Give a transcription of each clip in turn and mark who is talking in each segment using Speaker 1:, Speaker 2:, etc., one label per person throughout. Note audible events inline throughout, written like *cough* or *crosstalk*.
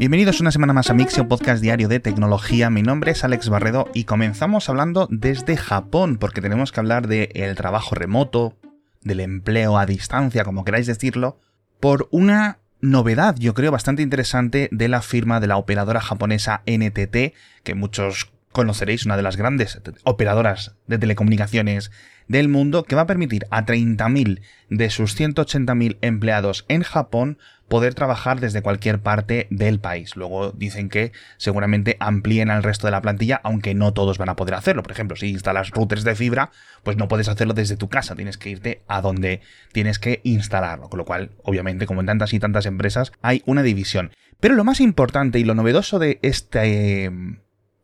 Speaker 1: Bienvenidos una semana más a Mixio, podcast diario de tecnología. Mi nombre es Alex Barredo y comenzamos hablando desde Japón, porque tenemos que hablar del trabajo remoto, del empleo a distancia, como queráis decirlo, por una novedad, yo creo, bastante interesante de la firma de la operadora japonesa NTT, que muchos conoceréis, una de las grandes operadoras de telecomunicaciones del mundo, que va a permitir a 30.000 de sus 180.000 empleados en Japón poder trabajar desde cualquier parte del país. Luego dicen que seguramente amplíen al resto de la plantilla, aunque no todos van a poder hacerlo. Por ejemplo, si instalas routers de fibra, pues no puedes hacerlo desde tu casa, tienes que irte a donde tienes que instalarlo. Con lo cual, obviamente, como en tantas y tantas empresas, hay una división. Pero lo más importante y lo novedoso de este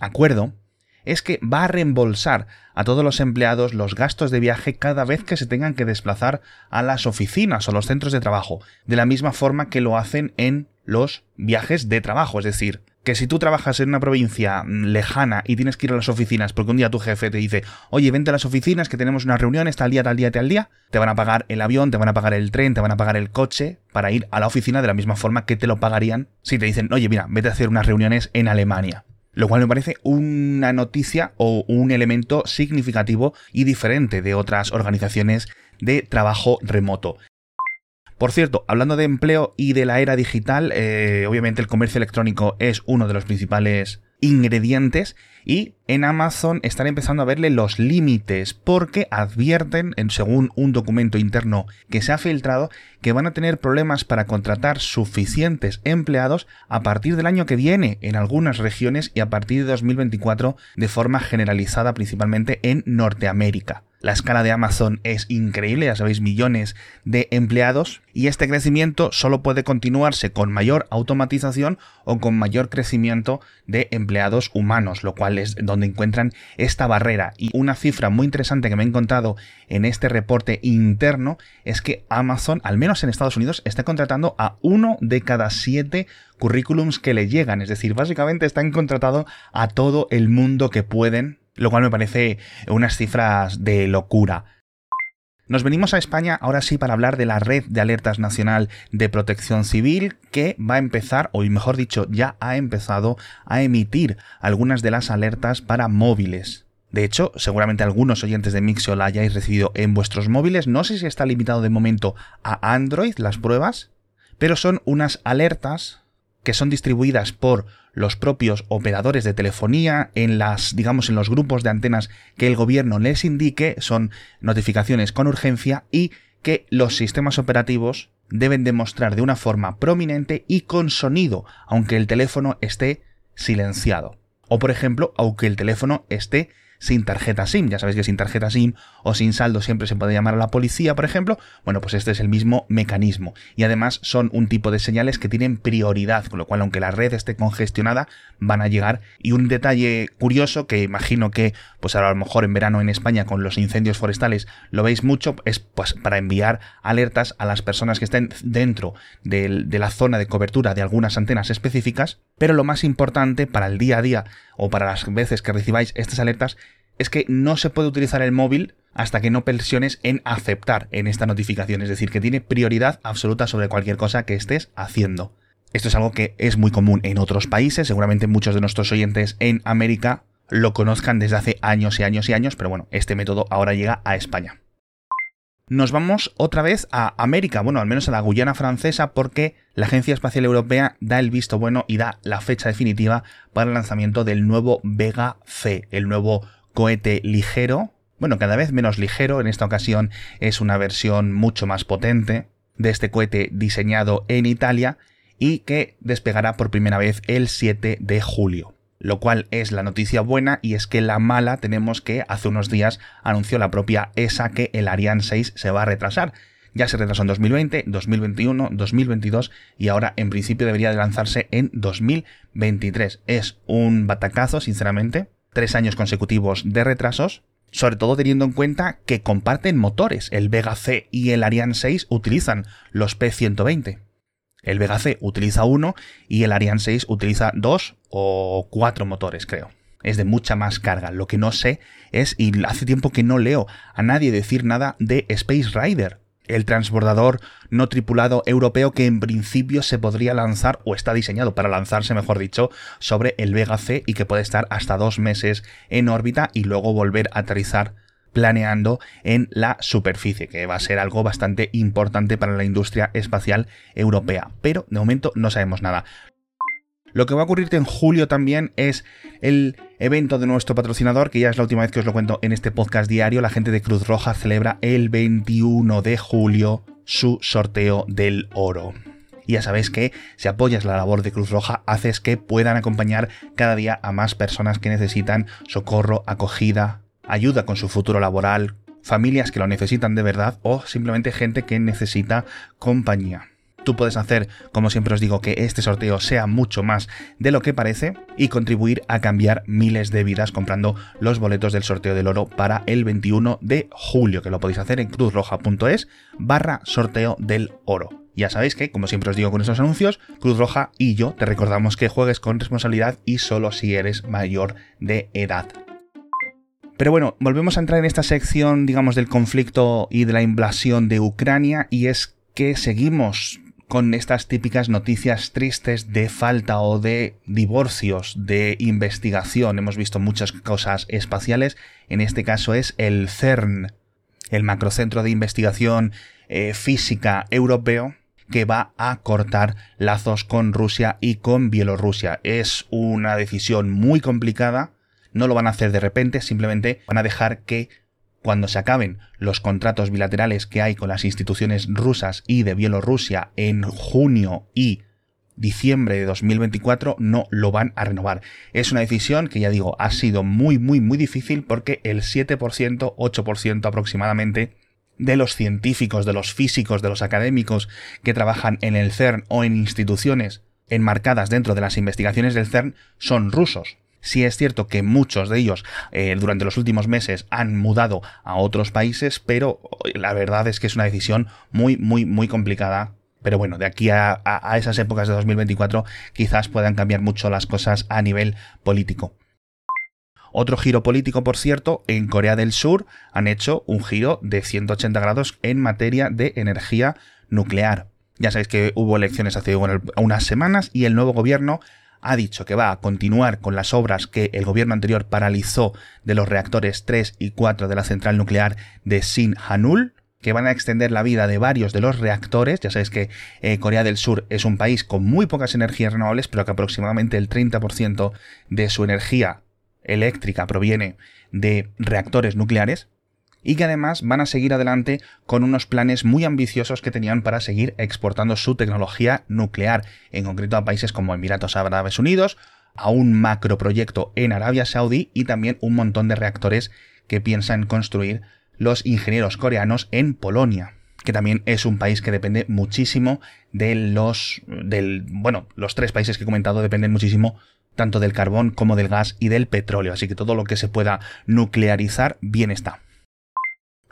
Speaker 1: acuerdo es que va a reembolsar a todos los empleados los gastos de viaje cada vez que se tengan que desplazar a las oficinas o los centros de trabajo, de la misma forma que lo hacen en los viajes de trabajo, es decir, que si tú trabajas en una provincia lejana y tienes que ir a las oficinas porque un día tu jefe te dice, oye, vente a las oficinas que tenemos una reunión, tal día, tal día, tal día, te van a pagar el avión, te van a pagar el tren, te van a pagar el coche para ir a la oficina de la misma forma que te lo pagarían si te dicen, oye, mira, vete a hacer unas reuniones en Alemania lo cual me parece una noticia o un elemento significativo y diferente de otras organizaciones de trabajo remoto. Por cierto, hablando de empleo y de la era digital, eh, obviamente el comercio electrónico es uno de los principales ingredientes y en Amazon están empezando a verle los límites porque advierten, en, según un documento interno que se ha filtrado, que van a tener problemas para contratar suficientes empleados a partir del año que viene en algunas regiones y a partir de 2024 de forma generalizada principalmente en Norteamérica. La escala de Amazon es increíble, ya sabéis, millones de empleados y este crecimiento solo puede continuarse con mayor automatización o con mayor crecimiento de empleados humanos, lo cual es donde encuentran esta barrera. Y una cifra muy interesante que me he encontrado en este reporte interno es que Amazon, al menos en Estados Unidos, está contratando a uno de cada siete currículums que le llegan. Es decir, básicamente están contratando a todo el mundo que pueden lo cual me parece unas cifras de locura. Nos venimos a España ahora sí para hablar de la Red de Alertas Nacional de Protección Civil que va a empezar, o mejor dicho, ya ha empezado a emitir algunas de las alertas para móviles. De hecho, seguramente algunos oyentes de Mixio la hayáis recibido en vuestros móviles. No sé si está limitado de momento a Android las pruebas, pero son unas alertas que son distribuidas por los propios operadores de telefonía en las digamos en los grupos de antenas que el gobierno les indique son notificaciones con urgencia y que los sistemas operativos deben demostrar de una forma prominente y con sonido aunque el teléfono esté silenciado. O por ejemplo aunque el teléfono esté sin tarjeta SIM. Ya sabéis que sin tarjeta SIM o sin saldo siempre se puede llamar a la policía, por ejemplo. Bueno, pues este es el mismo mecanismo. Y además son un tipo de señales que tienen prioridad, con lo cual aunque la red esté congestionada, van a llegar. Y un detalle curioso que imagino que, pues a lo mejor en verano en España con los incendios forestales lo veis mucho, es pues para enviar alertas a las personas que estén dentro de, de la zona de cobertura de algunas antenas específicas. Pero lo más importante para el día a día o para las veces que recibáis estas alertas es que no se puede utilizar el móvil hasta que no presiones en aceptar en esta notificación, es decir, que tiene prioridad absoluta sobre cualquier cosa que estés haciendo. Esto es algo que es muy común en otros países, seguramente muchos de nuestros oyentes en América lo conozcan desde hace años y años y años, pero bueno, este método ahora llega a España. Nos vamos otra vez a América, bueno, al menos a la Guyana francesa, porque la Agencia Espacial Europea da el visto bueno y da la fecha definitiva para el lanzamiento del nuevo Vega C, el nuevo cohete ligero, bueno, cada vez menos ligero, en esta ocasión es una versión mucho más potente de este cohete diseñado en Italia y que despegará por primera vez el 7 de julio. Lo cual es la noticia buena y es que la mala tenemos que hace unos días anunció la propia ESA que el Ariane 6 se va a retrasar. Ya se retrasó en 2020, 2021, 2022 y ahora en principio debería de lanzarse en 2023. Es un batacazo, sinceramente, tres años consecutivos de retrasos, sobre todo teniendo en cuenta que comparten motores. El Vega C y el Ariane 6 utilizan los P120. El Vega C utiliza uno y el Ariane 6 utiliza dos o cuatro motores, creo. Es de mucha más carga. Lo que no sé es, y hace tiempo que no leo a nadie decir nada de Space Rider, el transbordador no tripulado europeo que en principio se podría lanzar o está diseñado para lanzarse, mejor dicho, sobre el Vega C y que puede estar hasta dos meses en órbita y luego volver a aterrizar planeando en la superficie, que va a ser algo bastante importante para la industria espacial europea. Pero de momento no sabemos nada. Lo que va a ocurrirte en julio también es el evento de nuestro patrocinador, que ya es la última vez que os lo cuento en este podcast diario. La gente de Cruz Roja celebra el 21 de julio su sorteo del oro. Y ya sabéis que si apoyas la labor de Cruz Roja, haces que puedan acompañar cada día a más personas que necesitan socorro, acogida, ayuda con su futuro laboral, familias que lo necesitan de verdad o simplemente gente que necesita compañía. Tú puedes hacer, como siempre os digo, que este sorteo sea mucho más de lo que parece y contribuir a cambiar miles de vidas comprando los boletos del sorteo del oro para el 21 de julio, que lo podéis hacer en cruzroja.es barra sorteo del oro. Ya sabéis que, como siempre os digo con estos anuncios, Cruz Roja y yo te recordamos que juegues con responsabilidad y solo si eres mayor de edad. Pero bueno, volvemos a entrar en esta sección, digamos, del conflicto y de la invasión de Ucrania y es que seguimos con estas típicas noticias tristes de falta o de divorcios de investigación. Hemos visto muchas cosas espaciales, en este caso es el CERN, el Macrocentro de Investigación eh, Física Europeo, que va a cortar lazos con Rusia y con Bielorrusia. Es una decisión muy complicada, no lo van a hacer de repente, simplemente van a dejar que cuando se acaben los contratos bilaterales que hay con las instituciones rusas y de Bielorrusia en junio y diciembre de 2024 no lo van a renovar. Es una decisión que ya digo ha sido muy muy muy difícil porque el 7%, 8% aproximadamente de los científicos, de los físicos, de los académicos que trabajan en el CERN o en instituciones enmarcadas dentro de las investigaciones del CERN son rusos. Sí es cierto que muchos de ellos eh, durante los últimos meses han mudado a otros países, pero la verdad es que es una decisión muy, muy, muy complicada. Pero bueno, de aquí a, a esas épocas de 2024 quizás puedan cambiar mucho las cosas a nivel político. Otro giro político, por cierto, en Corea del Sur han hecho un giro de 180 grados en materia de energía nuclear. Ya sabéis que hubo elecciones hace unas semanas y el nuevo gobierno ha dicho que va a continuar con las obras que el gobierno anterior paralizó de los reactores 3 y 4 de la central nuclear de Hanul, que van a extender la vida de varios de los reactores. Ya sabéis que eh, Corea del Sur es un país con muy pocas energías renovables, pero que aproximadamente el 30% de su energía eléctrica proviene de reactores nucleares y que además van a seguir adelante con unos planes muy ambiciosos que tenían para seguir exportando su tecnología nuclear, en concreto a países como Emiratos Árabes Unidos, a un macroproyecto en Arabia Saudí y también un montón de reactores que piensan construir los ingenieros coreanos en Polonia que también es un país que depende muchísimo de los del bueno, los tres países que he comentado dependen muchísimo tanto del carbón como del gas y del petróleo, así que todo lo que se pueda nuclearizar bien está.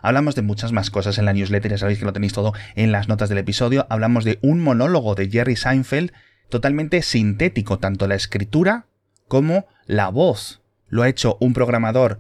Speaker 1: Hablamos de muchas más cosas en la newsletter, ya sabéis que lo tenéis todo en las notas del episodio. Hablamos de un monólogo de Jerry Seinfeld totalmente sintético, tanto la escritura como la voz. Lo ha hecho un programador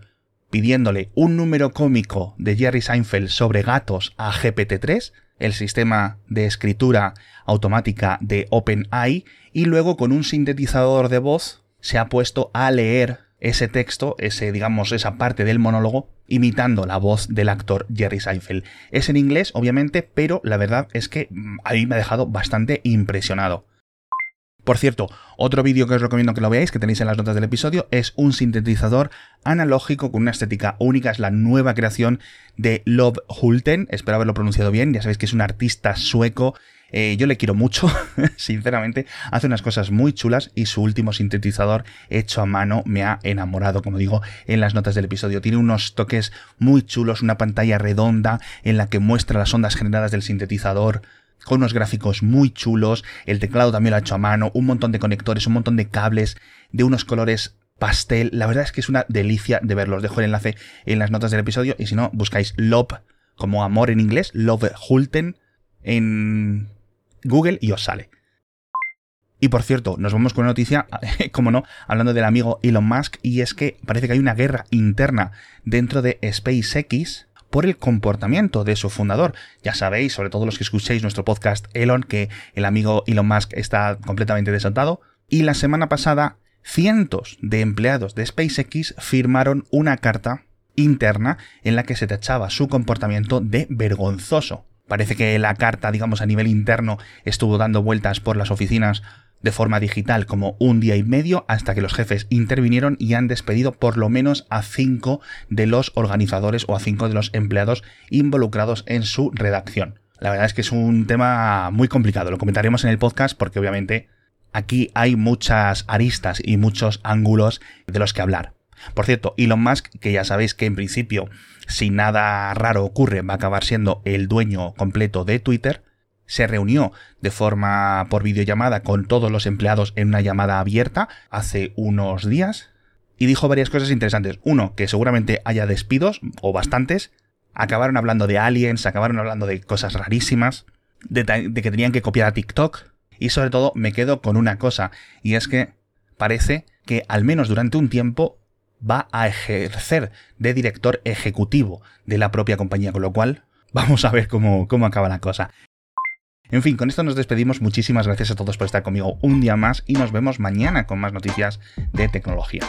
Speaker 1: pidiéndole un número cómico de Jerry Seinfeld sobre gatos a GPT-3, el sistema de escritura automática de OpenAI, y luego con un sintetizador de voz se ha puesto a leer ese texto, ese, digamos, esa parte del monólogo, imitando la voz del actor Jerry Seinfeld. Es en inglés, obviamente, pero la verdad es que mm, a mí me ha dejado bastante impresionado. Por cierto, otro vídeo que os recomiendo que lo veáis, que tenéis en las notas del episodio, es un sintetizador analógico con una estética única. Es la nueva creación de Love Hulten. Espero haberlo pronunciado bien. Ya sabéis que es un artista sueco eh, yo le quiero mucho, *laughs* sinceramente. Hace unas cosas muy chulas y su último sintetizador hecho a mano me ha enamorado, como digo en las notas del episodio. Tiene unos toques muy chulos, una pantalla redonda en la que muestra las ondas generadas del sintetizador con unos gráficos muy chulos, el teclado también lo ha hecho a mano, un montón de conectores, un montón de cables, de unos colores pastel. La verdad es que es una delicia de verlos. Dejo el enlace en las notas del episodio y si no, buscáis Love como amor en inglés, Love Hulten en Google y os sale. Y por cierto, nos vamos con una noticia, *laughs* como no, hablando del amigo Elon Musk, y es que parece que hay una guerra interna dentro de SpaceX por el comportamiento de su fundador. Ya sabéis, sobre todo los que escuchéis nuestro podcast Elon, que el amigo Elon Musk está completamente desatado. Y la semana pasada, cientos de empleados de SpaceX firmaron una carta interna en la que se tachaba su comportamiento de vergonzoso. Parece que la carta, digamos, a nivel interno estuvo dando vueltas por las oficinas de forma digital como un día y medio hasta que los jefes intervinieron y han despedido por lo menos a cinco de los organizadores o a cinco de los empleados involucrados en su redacción. La verdad es que es un tema muy complicado, lo comentaremos en el podcast porque obviamente aquí hay muchas aristas y muchos ángulos de los que hablar. Por cierto, Elon Musk, que ya sabéis que en principio, si nada raro ocurre, va a acabar siendo el dueño completo de Twitter, se reunió de forma por videollamada con todos los empleados en una llamada abierta hace unos días y dijo varias cosas interesantes. Uno, que seguramente haya despidos, o bastantes. Acabaron hablando de aliens, acabaron hablando de cosas rarísimas, de, de que tenían que copiar a TikTok. Y sobre todo me quedo con una cosa, y es que parece que al menos durante un tiempo va a ejercer de director ejecutivo de la propia compañía, con lo cual vamos a ver cómo, cómo acaba la cosa. En fin, con esto nos despedimos. Muchísimas gracias a todos por estar conmigo un día más y nos vemos mañana con más noticias de tecnología.